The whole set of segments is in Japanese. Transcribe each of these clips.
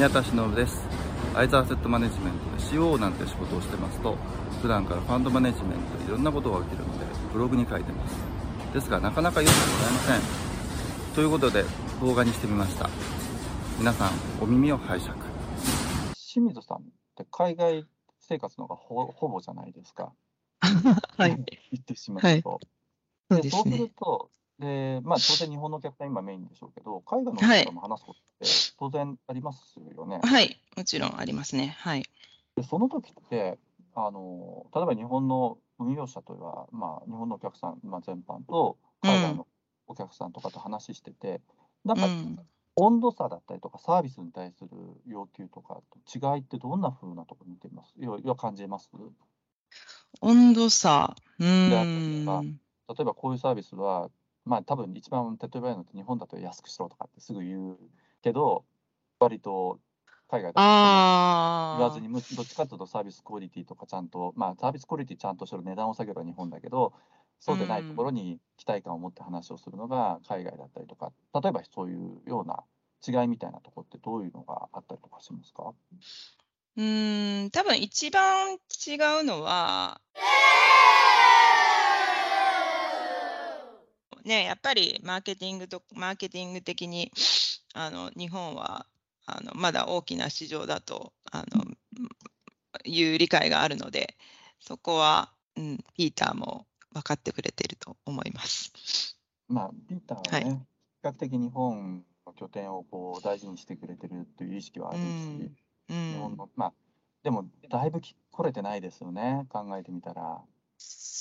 宮田忍です。アイザーセットマネジメントで CO なんて仕事をしてますと普段からファンドマネジメントでいろんなことが起きるのでブログに書いてます。ですがなかなか読んでもらえません。ということで動画にしてみました。皆さんお耳を拝借。清水さんって海外生活のがほほぼじゃないですか。はい。言ってしまうと、はい、そうですね、そうするとで、まあ、当然日本のお客さん今メインでしょうけど、海外の方とも話すことって当然ありますよね。はい、もちろんありますね。はい。でその時って、あの例えば日本の運用者とは、まあ、日本のお客さん、まあ、全般と海外のお客さんとかと話してて、うん、なんか、温度差だったりとか、サービスに対する要求とかと違いってどんなふうなところに見てます？要感じます？温度差。うん。例えばこういうサービスはまあ多分一番手っ取り早いのって日本だと安くしろとかってすぐ言うけど、割と海外だと言わずに、どっちかというとサービスクオリティとかちゃんと、まあサービスクオリティちゃんとしろ値段を下げれば日本だけど、そうでないところに期待感を持って話をするのが海外だったりとか、例えばそういうような違いみたいなところってどういうのがあったりとかしますか？うん多分一番違うのは、ね、やっぱりマーケティングと、マーケティング的に、あの、日本は、あの、まだ大きな市場だと、あの、いう理解があるので、そこは、うん、ピーターも分かってくれていると思います。まあ、ピーターはね、はい、比較的日本の拠点をこう大事にしてくれてるという意識はあるし、うん、日本の、まあ、でも、だいぶ来れてないですよね、考えてみたら。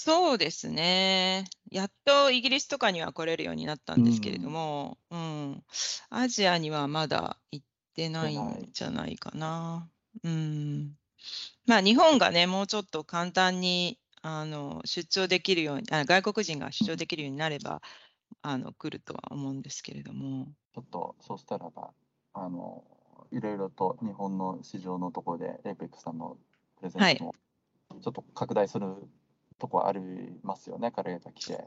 そうですね。やっとイギリスとかには来れるようになったんですけれども、うん、アジアにはまだ行ってないんじゃないかな。うん。まあ、日本がね、もうちょっと簡単にあの出張できるようにあ、外国人が出張できるようになれば、あの来るとは思うんですけれども。ちょっと、そうしたらば、あの、いろいろと日本の市場のところで、 Apex さんのプレゼントもちょっと拡大するとこありますよね、彼らが来て。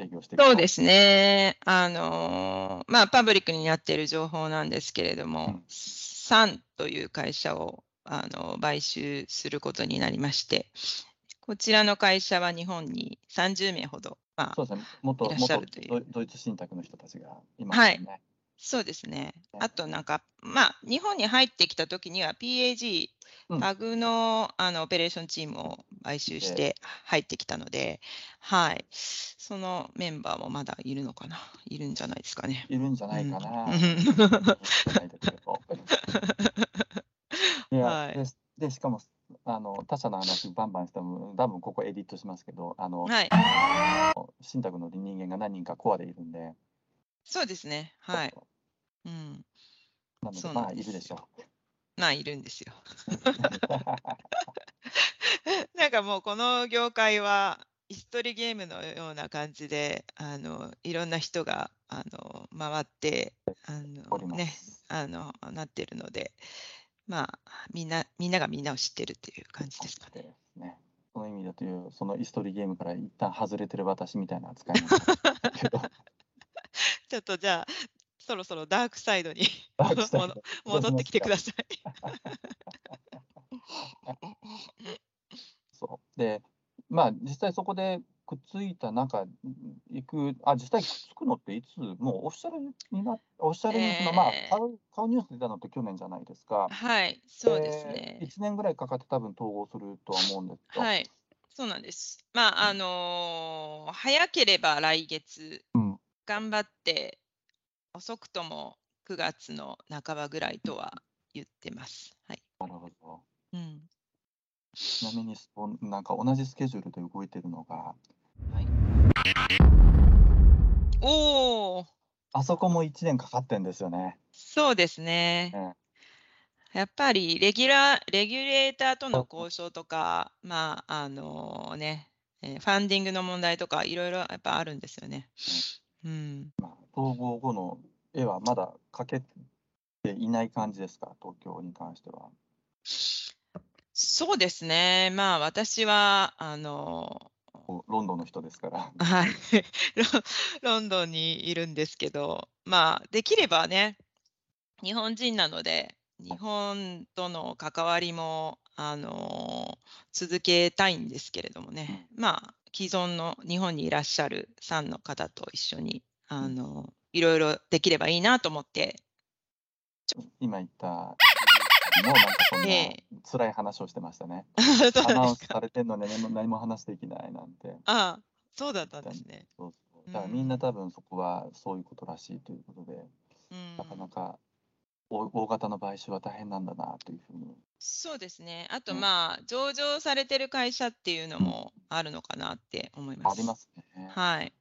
営業してそうですね。あのまあ、パブリックになっている情報なんですけれども、うん、サンという会社をあの買収することになりまして、こちらの会社は日本に30名ほど、まあ、そうですね、元いらっしゃるというドイツ信託の人たちがいますね。はいそうですね。あとなんか、まあ、日本に入ってきたときには PAG、パグのあのオペレーションチームを買収して入ってきたので、はい。そのメンバーもまだいるのかな？いるんじゃないですかね。いるんじゃないかな。いや、はい、でで、しかも、あの他社の話バンバンしても、多分ここエディットしますけど、あの、はい、信託の人間が何人かコアでいるんで、そうですね。はい。うん。なので、まあ、いるでしょう。まあ、いるんですよ。なんかもう、この業界は、イストリゲームのような感じで、あのいろんな人があの回って、あのね、あのなってるので、まあ、みんな、みんながみんなを知ってるっていう感じですかね。ねその意味だという、そのイストリゲームから一旦外れてる私みたいな扱いなんですけど。ちょっとじゃあ、そろそろダークサイドに 戻ってきてください。そうで、まあ、実際そこでくっついた中、行く、あ、実際くっつくのっていつ、もうオフィシャルにな、オフィシャルに、えー、まあ買う、買うニュース出たのって去年じゃないですか。はい、そうですね。1年ぐらいかかって多分統合するとは思うんですけど。はい、そうなんです。まあ、あのー、早ければ来月、うん、頑張って遅くとも9月の半ばぐらいとは言ってます。はい、なるほど。うん、ちなみになんか同じスケジュールで動いてるのが、はい、おおあそこも1年かかってんですよね。そうですね。ねやっぱりレギュラー、レギュレーターとの交渉とか、まあ、あのね、えファンディングの問題とか、いろいろやっぱあるんですよね。うん。まあ、統合後の絵はまだ描けていない感じですか、東京に関しては。そうですね。まあ、私は、あの、ロンドンの人ですから。はい。ロンドンにいるんですけど、まあ、できればね、日本人なので、日本との関わりも、あの続けたいんですけれどもね、まあ、既存の日本にいらっしゃるさんの方と一緒に、あのいろいろできればいいなと思って。今言った、もうなんかそんなええ辛い話をしてましたね。アナウンス。されてんのに何も何も話できないなんて。ああ、そうだったんですね。そうそうだからみんな多分そこはそういうことらしいということで、うんなかなか大大型の買収は大変なんだなというふうに。そうですね。あと、うんまあ、上場されてる会社っていうのもあるのかなって思います。ありますね。はい。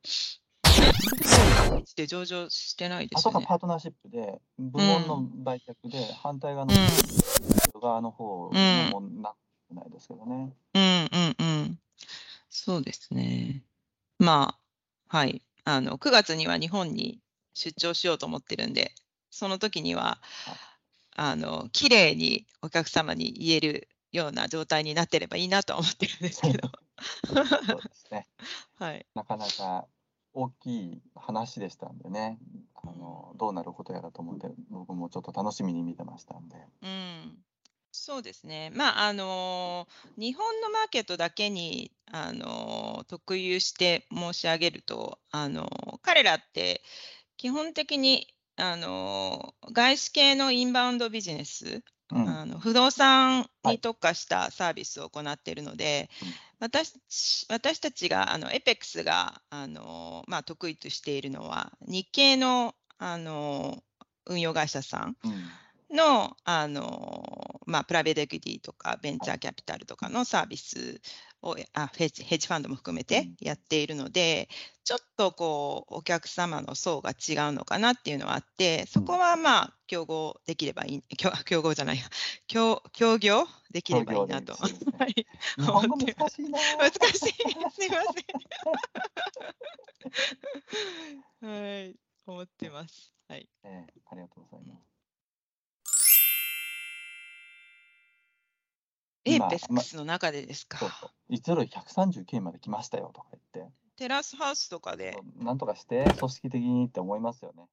で上場してないであとがすよね。パートナーシップで、部門の売却で反対側のうん側の方うんもなってないですけどね。うんうんうん。そうですね。まあ、はい。あの、9月には日本に出張しようと思ってるんで、その時には、あの、綺麗にお客様に言えるような状態になってればいいなとは思ってるんですけど。そうですね。はい。なかなか大きい話でしたんでね、あのどうなることやらと思って、僕もちょっと楽しみに見てましたんで。うん、そうですね。まあ、あの日本のマーケットだけに、あの特有して申し上げると、あの彼らって基本的に、あの外資系のインバウンドビジネス、うん、あの不動産はいに特化したサービスを行っているので、うん私私たちが、あの EPEX が、あのまあ、得意としているのは、日系の、あの運用会社さん。うんの、あのまあ、プライベートエクイティとかベンチャーキャピタルとかのサービスをあヘッジヘッジファンドも含めてうんやっているので、ちょっとこうお客様の層が違うのかなっていうのはあって、そこはまあ競合できればいい、競競合じゃないや、協協業できればいいなと。難しいな。難しい。すいません。はい、思ってます。今 APEX の中でですか？そう。そう。1ドル139まで来ましたよとか言って、テラスハウスとかで、なんとかして組織的にって思いますよね。